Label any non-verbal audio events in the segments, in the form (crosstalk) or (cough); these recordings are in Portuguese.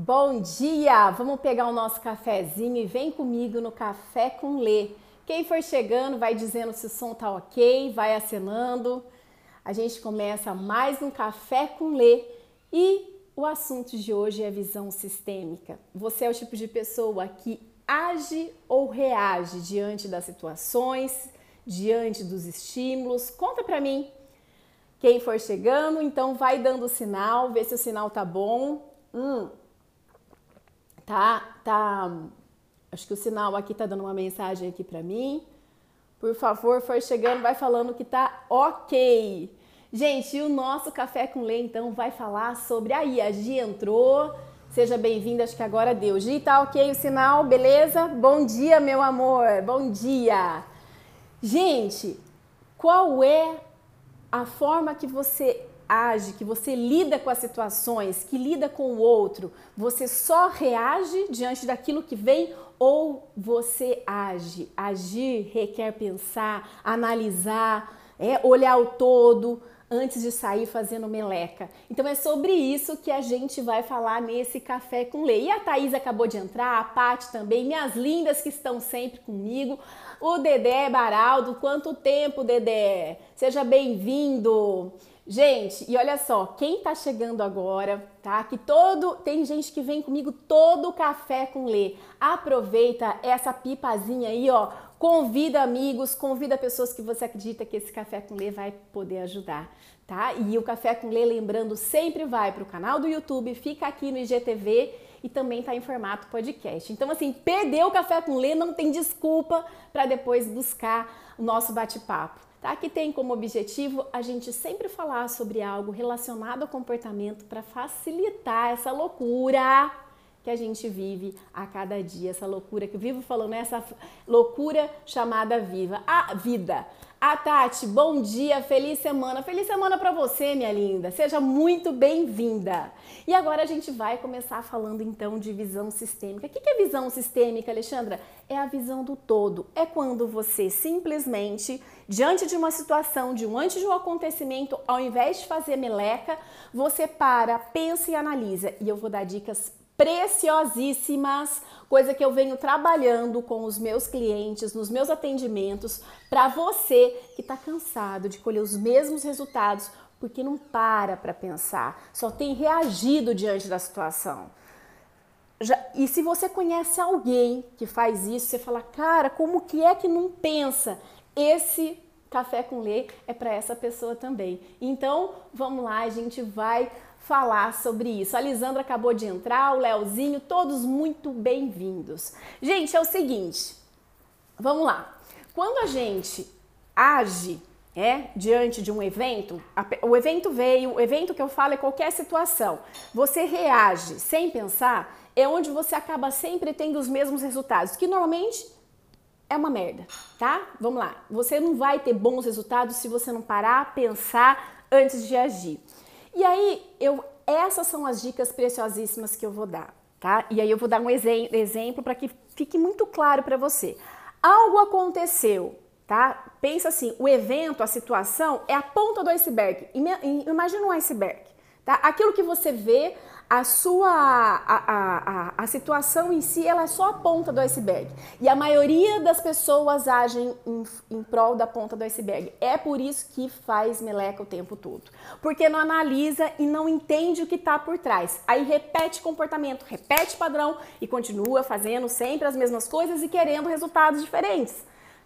Bom dia! Vamos pegar o nosso cafezinho e vem comigo no Café com Lê. Quem for chegando vai dizendo se o som tá ok, vai acenando. A gente começa mais um Café com Lê e o assunto de hoje é visão sistêmica. Você é o tipo de pessoa que age ou reage diante das situações, diante dos estímulos? Conta pra mim. Quem for chegando, então vai dando sinal, vê se o sinal tá bom. Hum, tá, tá. Acho que o sinal aqui tá dando uma mensagem aqui para mim. Por favor, for chegando, vai falando que tá ok. Gente, o nosso café com lei então vai falar sobre aí a Gi entrou. Seja bem-vinda, acho que agora deu. Gi, tá ok o sinal, beleza? Bom dia, meu amor. Bom dia. Gente, qual é a forma que você age, que você lida com as situações, que lida com o outro, você só reage diante daquilo que vem ou você age? Agir requer pensar, analisar, é, olhar o todo antes de sair fazendo meleca. Então é sobre isso que a gente vai falar nesse café com lei. E a Thaís acabou de entrar, a Paty também, minhas lindas que estão sempre comigo. O Dedé Baraldo, quanto tempo, Dedé? Seja bem-vindo. Gente, e olha só, quem tá chegando agora, tá? Que todo tem gente que vem comigo todo café com lê. Aproveita essa pipazinha aí, ó. Convida amigos, convida pessoas que você acredita que esse café com lê vai poder ajudar, tá? E o café com lê, lembrando, sempre vai pro canal do YouTube, fica aqui no IGTV e também tá em formato podcast. Então assim, perdeu o café com lê, não tem desculpa para depois buscar o nosso bate-papo tá? Que tem como objetivo a gente sempre falar sobre algo relacionado ao comportamento para facilitar essa loucura que a gente vive a cada dia, essa loucura que eu vivo falando, né? essa loucura chamada viva, a vida. A Tati, bom dia, feliz semana. Feliz semana para você, minha linda. Seja muito bem-vinda. E agora a gente vai começar falando então de visão sistêmica. O que é visão sistêmica, Alexandra? É a visão do todo. É quando você simplesmente, diante de uma situação, diante de um acontecimento, ao invés de fazer meleca, você para, pensa e analisa. E eu vou dar dicas preciosíssimas, coisa que eu venho trabalhando com os meus clientes nos meus atendimentos, para você que está cansado de colher os mesmos resultados porque não para para pensar, só tem reagido diante da situação. Já, e se você conhece alguém que faz isso, você fala, cara, como que é que não pensa? Esse café com leite é para essa pessoa também. Então, vamos lá, a gente vai falar sobre isso. A Lisandra acabou de entrar, o Leozinho, todos muito bem-vindos. Gente, é o seguinte, vamos lá. Quando a gente age é, diante de um evento, o evento veio, o evento que eu falo é qualquer situação. Você reage sem pensar, é onde você acaba sempre tendo os mesmos resultados, que normalmente é uma merda, tá? Vamos lá. Você não vai ter bons resultados se você não parar, pensar antes de agir. E aí, eu, essas são as dicas preciosíssimas que eu vou dar, tá? E aí eu vou dar um exe exemplo para que fique muito claro para você. Algo aconteceu, tá? Pensa assim, o evento, a situação é a ponta do iceberg. Imagina um iceberg, tá? Aquilo que você vê, a sua a, a, a, situação em si ela é só a ponta do iceberg. E a maioria das pessoas agem em, em prol da ponta do iceberg. É por isso que faz meleca o tempo todo. Porque não analisa e não entende o que está por trás. Aí repete comportamento repete padrão e continua fazendo sempre as mesmas coisas e querendo resultados diferentes.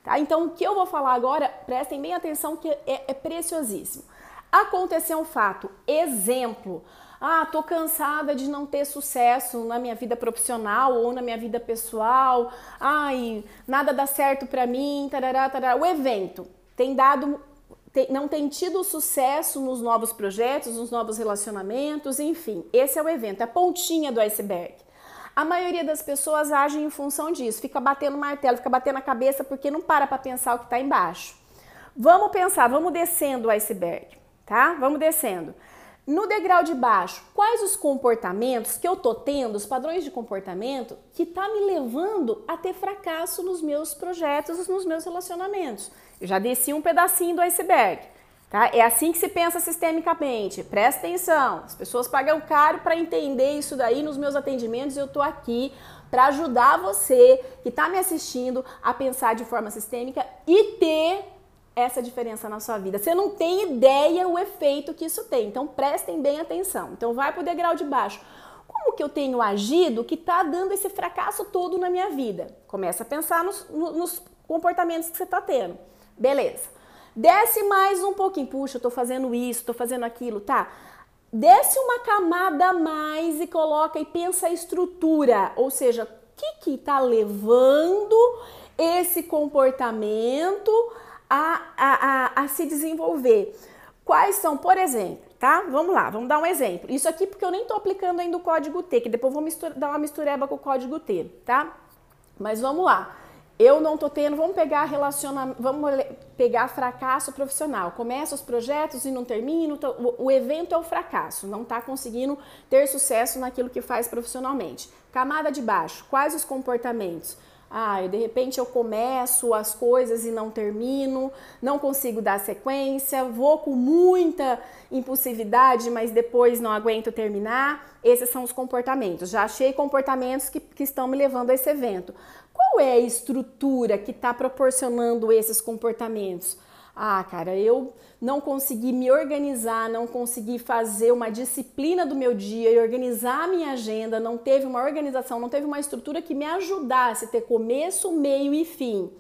Tá? Então o que eu vou falar agora prestem bem atenção que é, é preciosíssimo. Aconteceu um fato. Exemplo ah, tô cansada de não ter sucesso na minha vida profissional ou na minha vida pessoal. Ai, nada dá certo para mim, tarará, tarará. O evento tem dado tem, não tem tido sucesso nos novos projetos, nos novos relacionamentos, enfim, esse é o evento, é a pontinha do iceberg. A maioria das pessoas agem em função disso, fica batendo martelo, fica batendo a cabeça porque não para para pensar o que está embaixo. Vamos pensar, vamos descendo o iceberg, tá? Vamos descendo. No degrau de baixo, quais os comportamentos que eu tô tendo, os padrões de comportamento que tá me levando a ter fracasso nos meus projetos, nos meus relacionamentos? Eu já desci um pedacinho do iceberg. Tá? É assim que se pensa sistemicamente. Presta atenção. As pessoas pagam caro para entender isso daí nos meus atendimentos. Eu estou aqui para ajudar você que está me assistindo a pensar de forma sistêmica e ter essa diferença na sua vida. Você não tem ideia o efeito que isso tem. Então prestem bem atenção. Então vai para o degrau de baixo. Como que eu tenho agido que está dando esse fracasso todo na minha vida? Começa a pensar nos, nos comportamentos que você está tendo. Beleza. Desce mais um pouquinho. Puxa, eu tô fazendo isso, tô fazendo aquilo, tá? Desce uma camada a mais e coloca e pensa a estrutura, ou seja, o que que tá levando esse comportamento a, a, a, a se desenvolver? Quais são, por exemplo, tá? Vamos lá, vamos dar um exemplo. Isso aqui porque eu nem tô aplicando ainda o código T, que depois vou mistura, dar uma mistureba com o código T, tá? Mas vamos lá eu não tô tendo, vamos pegar relacionamento, vamos pegar fracasso profissional. Começa os projetos e não termina, o, o evento é o fracasso, não está conseguindo ter sucesso naquilo que faz profissionalmente. Camada de baixo, quais os comportamentos? Ah, de repente eu começo as coisas e não termino, não consigo dar sequência, vou com muita impulsividade, mas depois não aguento terminar. Esses são os comportamentos. Já achei comportamentos que, que estão me levando a esse evento. Qual é a estrutura que está proporcionando esses comportamentos? Ah, cara, eu não consegui me organizar, não consegui fazer uma disciplina do meu dia e organizar a minha agenda, não teve uma organização, não teve uma estrutura que me ajudasse a ter começo, meio e fim.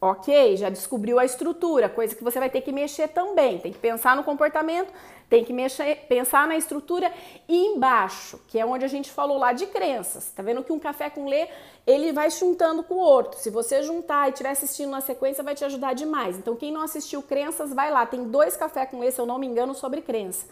Ok, já descobriu a estrutura, coisa que você vai ter que mexer também. Tem que pensar no comportamento, tem que mexer, pensar na estrutura e embaixo, que é onde a gente falou lá de crenças. Tá vendo que um café com lê, ele vai juntando com o outro. Se você juntar e estiver assistindo na sequência, vai te ajudar demais. Então, quem não assistiu crenças, vai lá. Tem dois café com lê, se eu não me engano, sobre crença.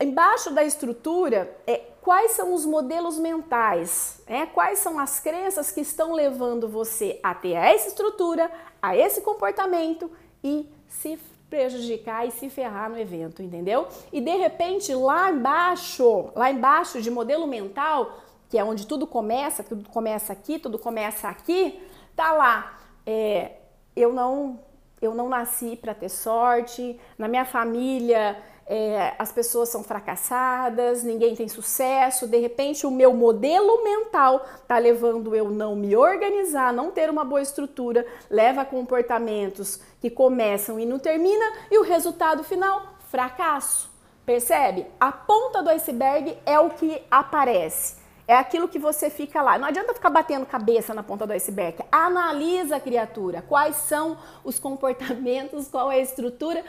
Embaixo da estrutura, é, quais são os modelos mentais, é, quais são as crenças que estão levando você a ter essa estrutura, a esse comportamento e se prejudicar e se ferrar no evento, entendeu? E de repente lá embaixo, lá embaixo de modelo mental, que é onde tudo começa, tudo começa aqui, tudo começa aqui, tá lá. É, eu não, eu não nasci para ter sorte. Na minha família é, as pessoas são fracassadas, ninguém tem sucesso, de repente o meu modelo mental tá levando eu não me organizar, não ter uma boa estrutura, leva a comportamentos que começam e não termina e o resultado final, fracasso. Percebe? A ponta do iceberg é o que aparece. É aquilo que você fica lá. Não adianta ficar batendo cabeça na ponta do iceberg. Analisa, criatura, quais são os comportamentos, qual é a estrutura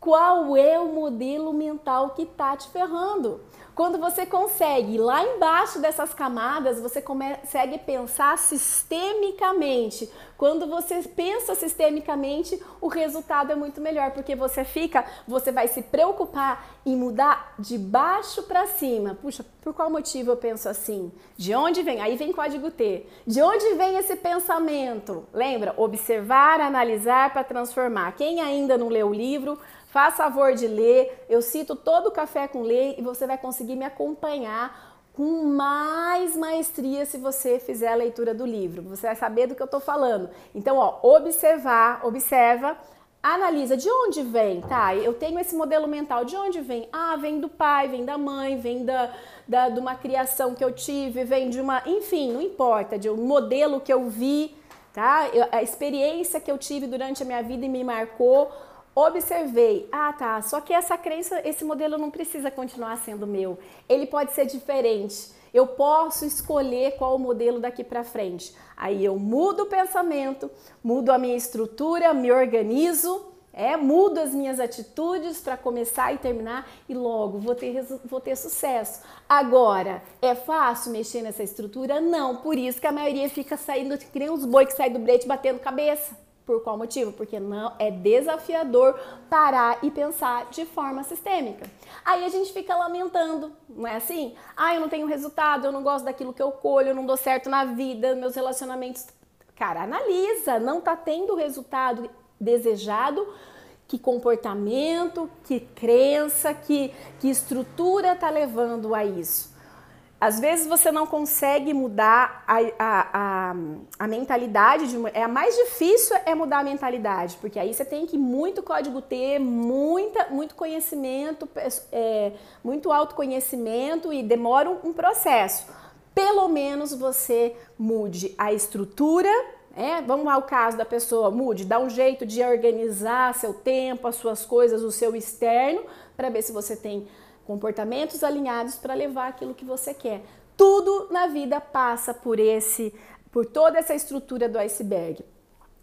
qual é o modelo mental que tá te ferrando. Quando você consegue, lá embaixo dessas camadas, você consegue pensar sistemicamente. Quando você pensa sistemicamente, o resultado é muito melhor, porque você fica, você vai se preocupar em mudar de baixo para cima. Puxa, por qual motivo eu penso assim? De onde vem? Aí vem código T. De onde vem esse pensamento? Lembra? Observar, analisar para transformar. Quem ainda não leu o livro, Faz favor de ler. Eu cito todo o Café com Lei e você vai conseguir me acompanhar com mais maestria se você fizer a leitura do livro. Você vai saber do que eu estou falando. Então, ó, observar, observa, analisa de onde vem, tá? Eu tenho esse modelo mental, de onde vem? Ah, vem do pai, vem da mãe, vem da, da, de uma criação que eu tive, vem de uma. Enfim, não importa, de um modelo que eu vi, tá? Eu, a experiência que eu tive durante a minha vida e me marcou observei, ah tá, só que essa crença, esse modelo não precisa continuar sendo meu, ele pode ser diferente. Eu posso escolher qual o modelo daqui para frente. Aí eu mudo o pensamento, mudo a minha estrutura, me organizo, é, mudo as minhas atitudes para começar e terminar e logo vou ter, vou ter sucesso. Agora, é fácil mexer nessa estrutura? Não, por isso que a maioria fica saindo, que nem uns boi que saem do brete batendo cabeça. Por qual motivo? Porque não é desafiador parar e pensar de forma sistêmica. Aí a gente fica lamentando, não é assim? Ah, eu não tenho resultado, eu não gosto daquilo que eu colho, eu não dou certo na vida, meus relacionamentos. Cara, analisa, não tá tendo o resultado desejado, que comportamento, que crença, que, que estrutura tá levando a isso. Às vezes você não consegue mudar a, a, a, a mentalidade de é a mais difícil é mudar a mentalidade, porque aí você tem que muito código ter, muita, muito conhecimento, é, muito autoconhecimento e demora um, um processo. Pelo menos você mude a estrutura é, vamos ao caso da pessoa, mude, dá um jeito de organizar seu tempo, as suas coisas, o seu externo, para ver se você tem comportamentos alinhados para levar aquilo que você quer. Tudo na vida passa por esse, por toda essa estrutura do iceberg.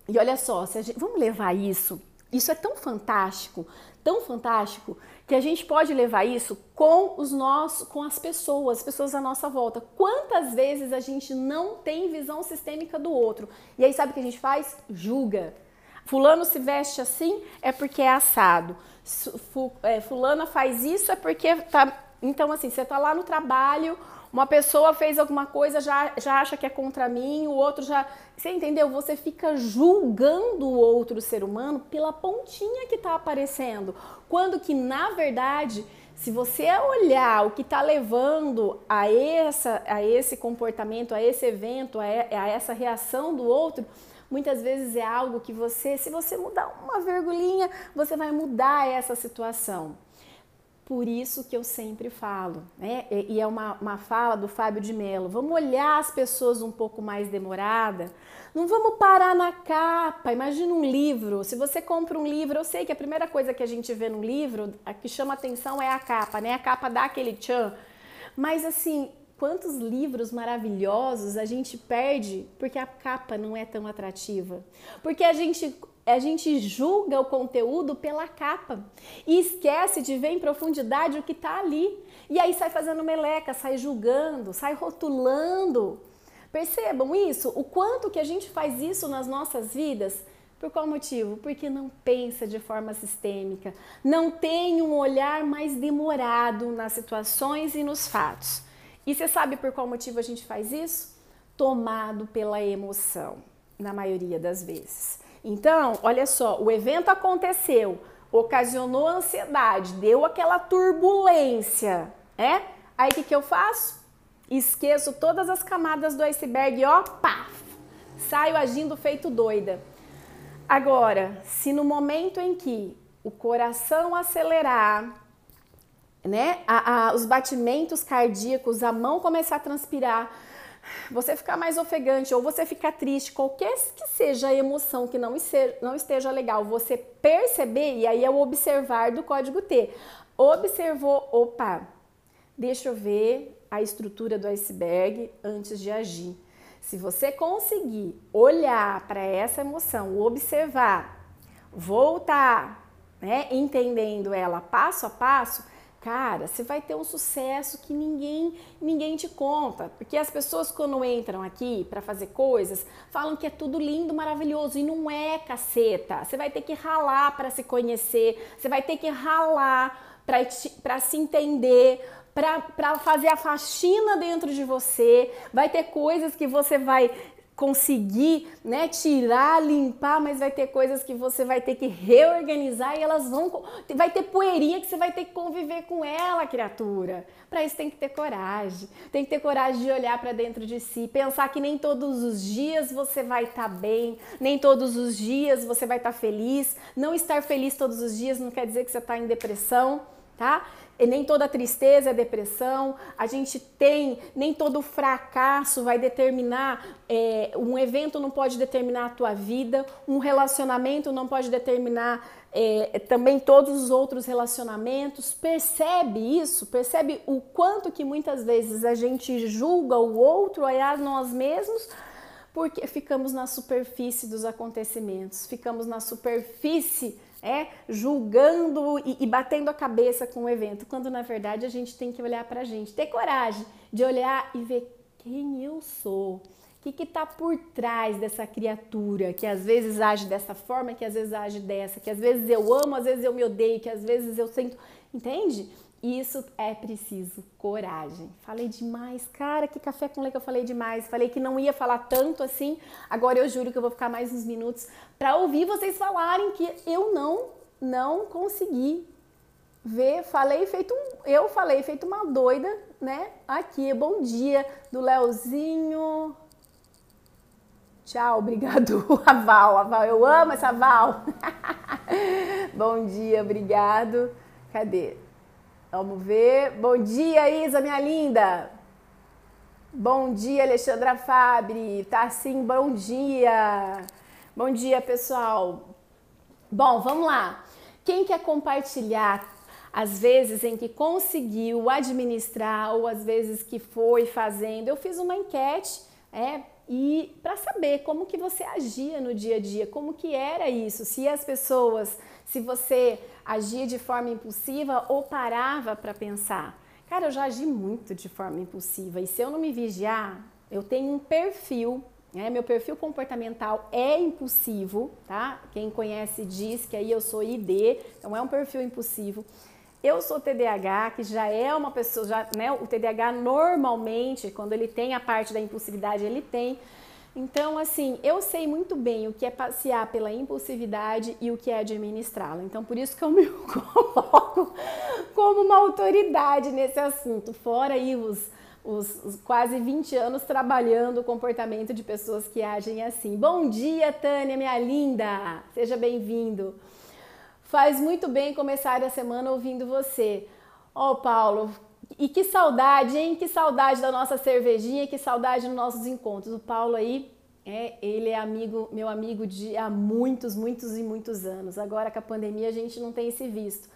E olha só, gente, vamos levar isso. Isso é tão fantástico, tão fantástico que a gente pode levar isso com os nossos, com as pessoas, as pessoas à nossa volta. Quantas vezes a gente não tem visão sistêmica do outro? E aí sabe o que a gente faz? Julga. Fulano se veste assim é porque é assado. É, fulana faz isso é porque tá. Então, assim, você tá lá no trabalho, uma pessoa fez alguma coisa, já, já acha que é contra mim, o outro já. Você entendeu? Você fica julgando o outro ser humano pela pontinha que está aparecendo. Quando que, na verdade, se você olhar o que está levando a, essa, a esse comportamento, a esse evento, a, a essa reação do outro, muitas vezes é algo que você, se você mudar uma virgulinha, você vai mudar essa situação. Por isso que eu sempre falo, né? E é uma, uma fala do Fábio de Mello. Vamos olhar as pessoas um pouco mais demorada. Não vamos parar na capa. Imagina um livro. Se você compra um livro, eu sei que a primeira coisa que a gente vê no livro, a que chama atenção é a capa, né? A capa dá aquele tchan. Mas assim, quantos livros maravilhosos a gente perde porque a capa não é tão atrativa. Porque a gente a gente julga o conteúdo pela capa e esquece de ver em profundidade o que está ali. E aí sai fazendo meleca, sai julgando, sai rotulando. Percebam isso? O quanto que a gente faz isso nas nossas vidas? Por qual motivo? Porque não pensa de forma sistêmica, não tem um olhar mais demorado nas situações e nos fatos. E você sabe por qual motivo a gente faz isso? Tomado pela emoção, na maioria das vezes. Então, olha só, o evento aconteceu, ocasionou ansiedade, deu aquela turbulência, é? Aí o que, que eu faço? Esqueço todas as camadas do iceberg, ó, pá, saio agindo feito doida. Agora, se no momento em que o coração acelerar, né, a, a, os batimentos cardíacos, a mão começar a transpirar, você ficar mais ofegante ou você ficar triste, qualquer que seja a emoção que não esteja, não esteja legal, você perceber, e aí é o observar do código T. Observou, opa, deixa eu ver a estrutura do iceberg antes de agir. Se você conseguir olhar para essa emoção, observar, voltar, né, entendendo ela passo a passo, cara, você vai ter um sucesso que ninguém ninguém te conta, porque as pessoas quando entram aqui para fazer coisas falam que é tudo lindo, maravilhoso e não é, caceta. Você vai ter que ralar para se conhecer, você vai ter que ralar para se entender, para fazer a faxina dentro de você. Vai ter coisas que você vai conseguir, né, tirar, limpar, mas vai ter coisas que você vai ter que reorganizar e elas vão vai ter poeirinha que você vai ter que conviver com ela, criatura. Para isso tem que ter coragem. Tem que ter coragem de olhar para dentro de si, pensar que nem todos os dias você vai estar tá bem, nem todos os dias você vai estar tá feliz. Não estar feliz todos os dias não quer dizer que você está em depressão, tá? E nem toda tristeza é depressão, a gente tem, nem todo fracasso vai determinar, é, um evento não pode determinar a tua vida, um relacionamento não pode determinar é, também todos os outros relacionamentos. Percebe isso? Percebe o quanto que muitas vezes a gente julga o outro, olhar nós mesmos, porque ficamos na superfície dos acontecimentos, ficamos na superfície é, julgando e, e, batendo a cabeça com o evento, quando na verdade a gente tem que olhar para a gente, ter coragem de olhar e ver quem eu sou, o que está por trás dessa criatura que às vezes age dessa forma, que às vezes age dessa, que às vezes eu amo, às vezes eu me odeio, que às vezes eu sinto, entende? Isso é preciso coragem. Falei demais, cara, que café com leite eu falei demais. Falei que não ia falar tanto assim. Agora eu juro que eu vou ficar mais uns minutos para ouvir vocês falarem que eu não não consegui ver. Falei feito um, eu falei feito uma doida né? Aqui, bom dia do Leozinho. Tchau, obrigado, (laughs) a Val. A Val, eu amo essa Val. (laughs) bom dia, obrigado. Cadê? Vamos ver. Bom dia, Isa, minha linda. Bom dia, Alexandra Fabri. Tá sim, bom dia. Bom dia, pessoal. Bom, vamos lá. Quem quer compartilhar as vezes em que conseguiu administrar ou as vezes que foi fazendo? Eu fiz uma enquete, é, e para saber como que você agia no dia a dia, como que era isso, se as pessoas, se você agia de forma impulsiva ou parava para pensar. Cara, eu já agi muito de forma impulsiva e se eu não me vigiar, eu tenho um perfil, né? Meu perfil comportamental é impulsivo, tá? Quem conhece diz que aí eu sou ID, então é um perfil impulsivo. Eu sou TDAH, que já é uma pessoa, já, né? O TDAH normalmente, quando ele tem a parte da impulsividade, ele tem então, assim, eu sei muito bem o que é passear pela impulsividade e o que é administrá-la. Então, por isso que eu me (laughs) coloco como uma autoridade nesse assunto. Fora aí os, os, os, quase 20 anos trabalhando o comportamento de pessoas que agem assim. Bom dia, Tânia, minha linda! Seja bem-vindo. Faz muito bem começar a semana ouvindo você. Ó, oh, Paulo, e que saudade, hein? Que saudade da nossa cervejinha, que saudade dos nossos encontros. O Paulo aí, é, ele é amigo, meu amigo de há muitos, muitos e muitos anos. Agora com a pandemia a gente não tem se visto.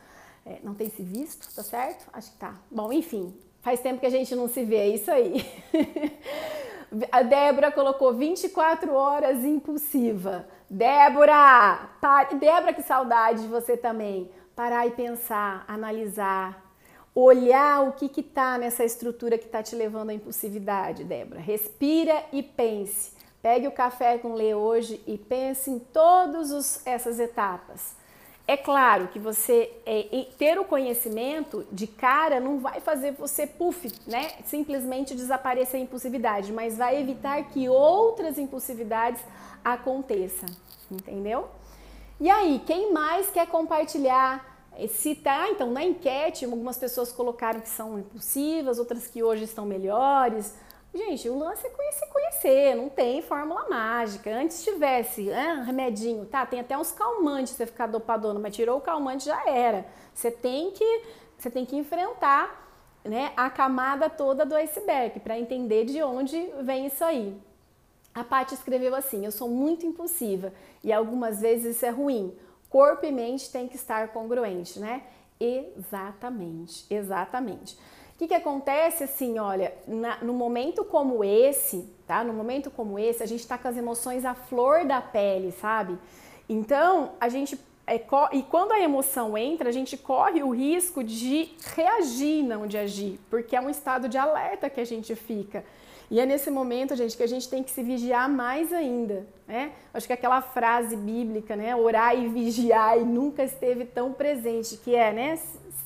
É, não tem se visto, tá certo? Acho que tá. Bom, enfim, faz tempo que a gente não se vê, é isso aí. (laughs) a Débora colocou 24 horas impulsiva. Débora! Pare... Débora, que saudade de você também. Parar e pensar, analisar, olhar o que está nessa estrutura que está te levando à impulsividade, Débora. Respira e pense. Pegue o café com lê hoje e pense em todas essas etapas. É claro que você é, ter o conhecimento de cara não vai fazer você puff, né? Simplesmente desaparecer a impulsividade, mas vai evitar que outras impulsividades aconteçam, entendeu? E aí, quem mais quer compartilhar se tá, então na enquete, algumas pessoas colocaram que são impulsivas, outras que hoje estão melhores. Gente, o lance é conhecer, conhecer, não tem fórmula mágica. Antes tivesse ah, remedinho, tá? Tem até uns calmantes você ficar dopadona, mas tirou o calmante já era. Você tem que, você tem que enfrentar né, a camada toda do iceberg para entender de onde vem isso aí. A Paty escreveu assim: Eu sou muito impulsiva e algumas vezes isso é ruim corpo e mente tem que estar congruente, né? Exatamente, exatamente. O que, que acontece assim, olha, na, no momento como esse, tá? No momento como esse, a gente tá com as emoções à flor da pele, sabe? Então, a gente é, e quando a emoção entra, a gente corre o risco de reagir, não de agir, porque é um estado de alerta que a gente fica. E é nesse momento, gente, que a gente tem que se vigiar mais ainda, né? Acho que aquela frase bíblica, né? Orar e vigiar e nunca esteve tão presente, que é, né?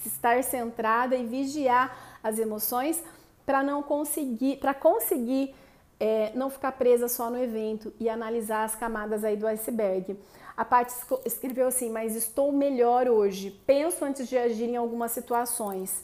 Estar centrada e vigiar as emoções para não conseguir, para conseguir é, não ficar presa só no evento e analisar as camadas aí do iceberg. A Paty escreveu assim, mas estou melhor hoje. Penso antes de agir em algumas situações.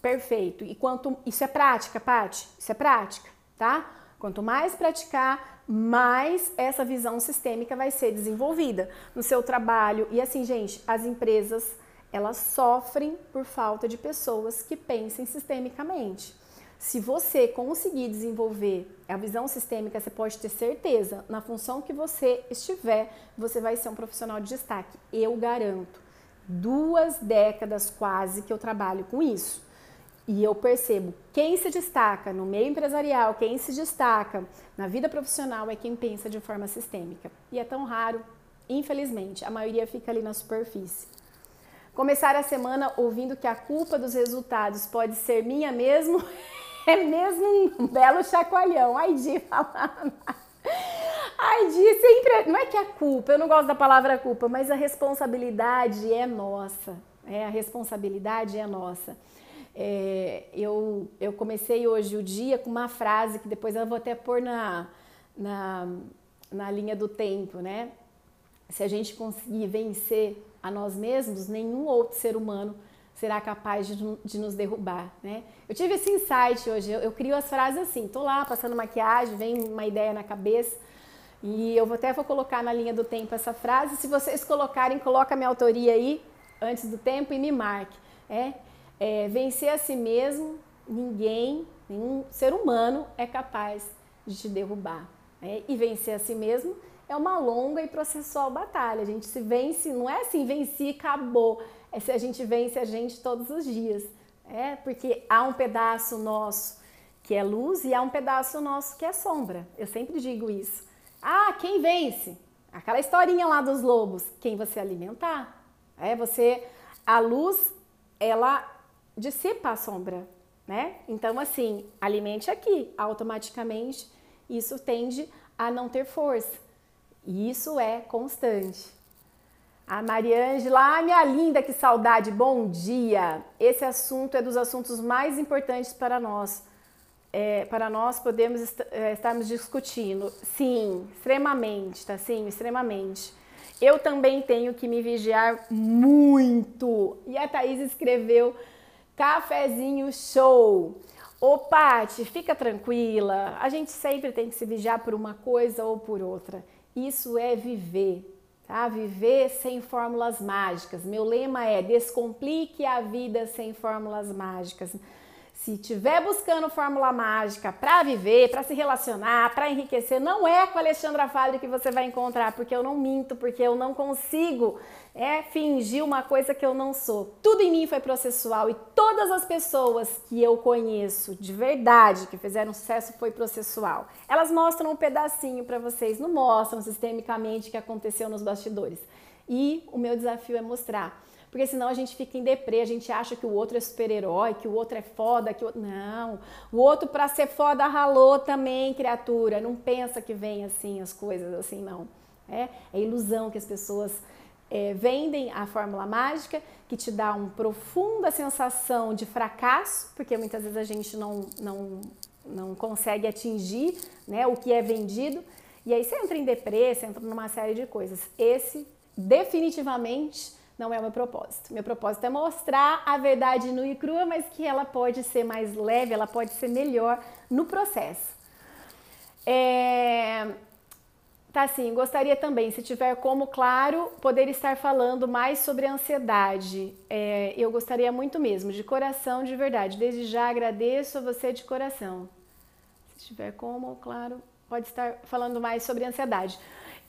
Perfeito. E quanto isso é prática, Pati? Isso é prática, tá? Quanto mais praticar, mais essa visão sistêmica vai ser desenvolvida no seu trabalho. E assim, gente, as empresas elas sofrem por falta de pessoas que pensem sistemicamente. Se você conseguir desenvolver a visão sistêmica, você pode ter certeza, na função que você estiver, você vai ser um profissional de destaque. Eu garanto. Duas décadas quase que eu trabalho com isso. E eu percebo quem se destaca no meio empresarial, quem se destaca na vida profissional é quem pensa de forma sistêmica. E é tão raro, infelizmente, a maioria fica ali na superfície. Começar a semana ouvindo que a culpa dos resultados pode ser minha mesmo (laughs) é mesmo um belo chacoalhão. Ai, Di falando. Ai, Di, sempre. Não é que a culpa, eu não gosto da palavra culpa, mas a responsabilidade é nossa. É, a responsabilidade é nossa. É, eu, eu comecei hoje o dia com uma frase que depois eu vou até pôr na, na, na linha do tempo, né? Se a gente conseguir vencer a nós mesmos, nenhum outro ser humano será capaz de, de nos derrubar, né? Eu tive esse insight hoje, eu, eu crio as frases assim, tô lá passando maquiagem, vem uma ideia na cabeça, e eu vou até vou colocar na linha do tempo essa frase. Se vocês colocarem, coloca minha autoria aí antes do tempo e me marque. É, é vencer a si mesmo, ninguém, nenhum ser humano é capaz de te derrubar. É, e vencer a si mesmo é uma longa e processual batalha. A gente se vence, não é assim, venci e acabou. É se a gente vence a gente todos os dias. É, porque há um pedaço nosso que é luz e há um pedaço nosso que é sombra. Eu sempre digo isso. Ah, quem vence? Aquela historinha lá dos lobos, quem você alimentar. É você, a luz, ela dissipa a sombra, né? Então, assim, alimente aqui, automaticamente isso tende a não ter força. E isso é constante. A Mariângela, ah, minha linda, que saudade, bom dia! Esse assunto é dos assuntos mais importantes para nós é, para nós podemos est é, estarmos discutindo. Sim, extremamente, tá sim, extremamente. Eu também tenho que me vigiar muito. E a Thaís escreveu cafezinho show. Ô Pati, fica tranquila. A gente sempre tem que se vigiar por uma coisa ou por outra. Isso é viver, tá? Viver sem fórmulas mágicas. Meu lema é descomplique a vida sem fórmulas mágicas. Se estiver buscando fórmula mágica para viver, para se relacionar, para enriquecer, não é com a Alexandra Fadre que você vai encontrar, porque eu não minto, porque eu não consigo é, fingir uma coisa que eu não sou. Tudo em mim foi processual e todas as pessoas que eu conheço de verdade que fizeram sucesso foi processual. Elas mostram um pedacinho para vocês, não mostram sistemicamente o que aconteceu nos bastidores. E o meu desafio é mostrar porque senão a gente fica em deprê, a gente acha que o outro é super-herói, que o outro é foda, que o. Não, o outro para ser foda ralou também, criatura. Não pensa que vem assim as coisas, assim, não. É, é ilusão que as pessoas é, vendem a fórmula mágica, que te dá uma profunda sensação de fracasso, porque muitas vezes a gente não, não, não consegue atingir né, o que é vendido, e aí você entra em você entra numa série de coisas. Esse, definitivamente, não é o meu propósito. Meu propósito é mostrar a verdade nua e crua, mas que ela pode ser mais leve, ela pode ser melhor no processo. É... Tá assim, gostaria também, se tiver como claro, poder estar falando mais sobre ansiedade. É, eu gostaria muito mesmo, de coração, de verdade. Desde já agradeço a você de coração. Se tiver como, claro, pode estar falando mais sobre ansiedade.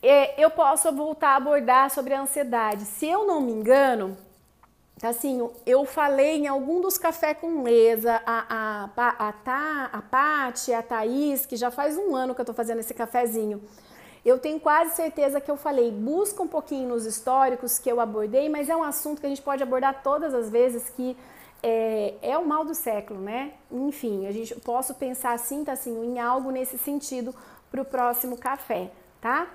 É, eu posso voltar a abordar sobre a ansiedade. Se eu não me engano, assim, eu falei em algum dos café com mesa, a, a, a, a, a Paty, a Thaís, que já faz um ano que eu tô fazendo esse cafezinho. Eu tenho quase certeza que eu falei, busca um pouquinho nos históricos que eu abordei, mas é um assunto que a gente pode abordar todas as vezes que é, é o mal do século, né? Enfim, a gente posso pensar assim, tá assim, em algo nesse sentido para o próximo café, tá?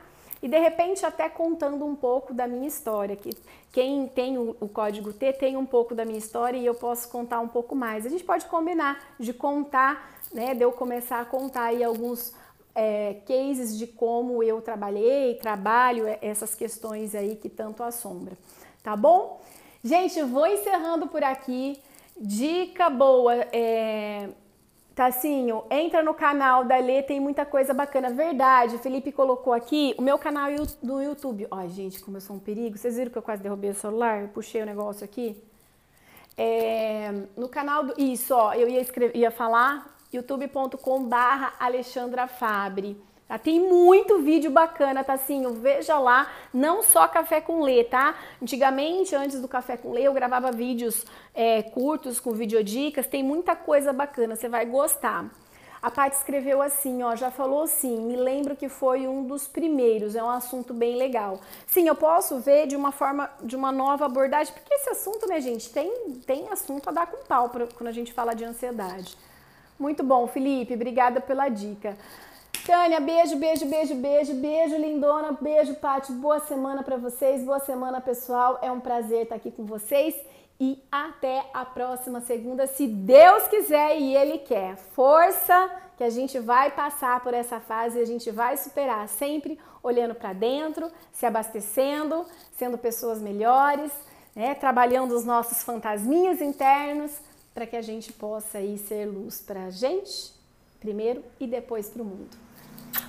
E de repente até contando um pouco da minha história, que quem tem o, código T tem um pouco da minha história e eu posso contar um pouco mais. A gente pode combinar de contar, né, de eu começar a contar aí alguns é, cases de como eu trabalhei, trabalho é, essas questões aí que tanto assombra, tá bom? Gente, vou encerrando por aqui. Dica boa, é, Tassinho, entra no canal da Lê, tem muita coisa bacana. Verdade, o Felipe colocou aqui o meu canal do YouTube. Ai, gente, como eu sou um perigo. Vocês viram que eu quase derrubei o celular? Eu puxei o negócio aqui. É, no canal do. Isso, ó, eu ia, escrever, ia falar youtube.com/barra Alexandra Fabre. Tá? Tem muito vídeo bacana, tá assim, veja lá, não só café com lê, tá? Antigamente, antes do café com lê, eu gravava vídeos é, curtos com videodicas, tem muita coisa bacana, você vai gostar. A Paty escreveu assim, ó, já falou assim, me lembro que foi um dos primeiros, é um assunto bem legal. Sim, eu posso ver de uma forma, de uma nova abordagem, porque esse assunto, né, gente, tem, tem assunto a dar com pau pra, quando a gente fala de ansiedade. Muito bom, Felipe, obrigada pela dica. Tânia, beijo, beijo, beijo, beijo, beijo, lindona, beijo, Paty. Boa semana para vocês, boa semana, pessoal. É um prazer estar aqui com vocês e até a próxima segunda, se Deus quiser e Ele quer. Força, que a gente vai passar por essa fase e a gente vai superar, sempre olhando para dentro, se abastecendo, sendo pessoas melhores, né? Trabalhando os nossos fantasminhas internos para que a gente possa aí ser luz para a gente primeiro e depois para o mundo.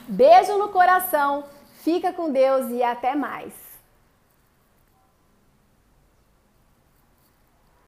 Beijo no coração, fica com Deus e até mais.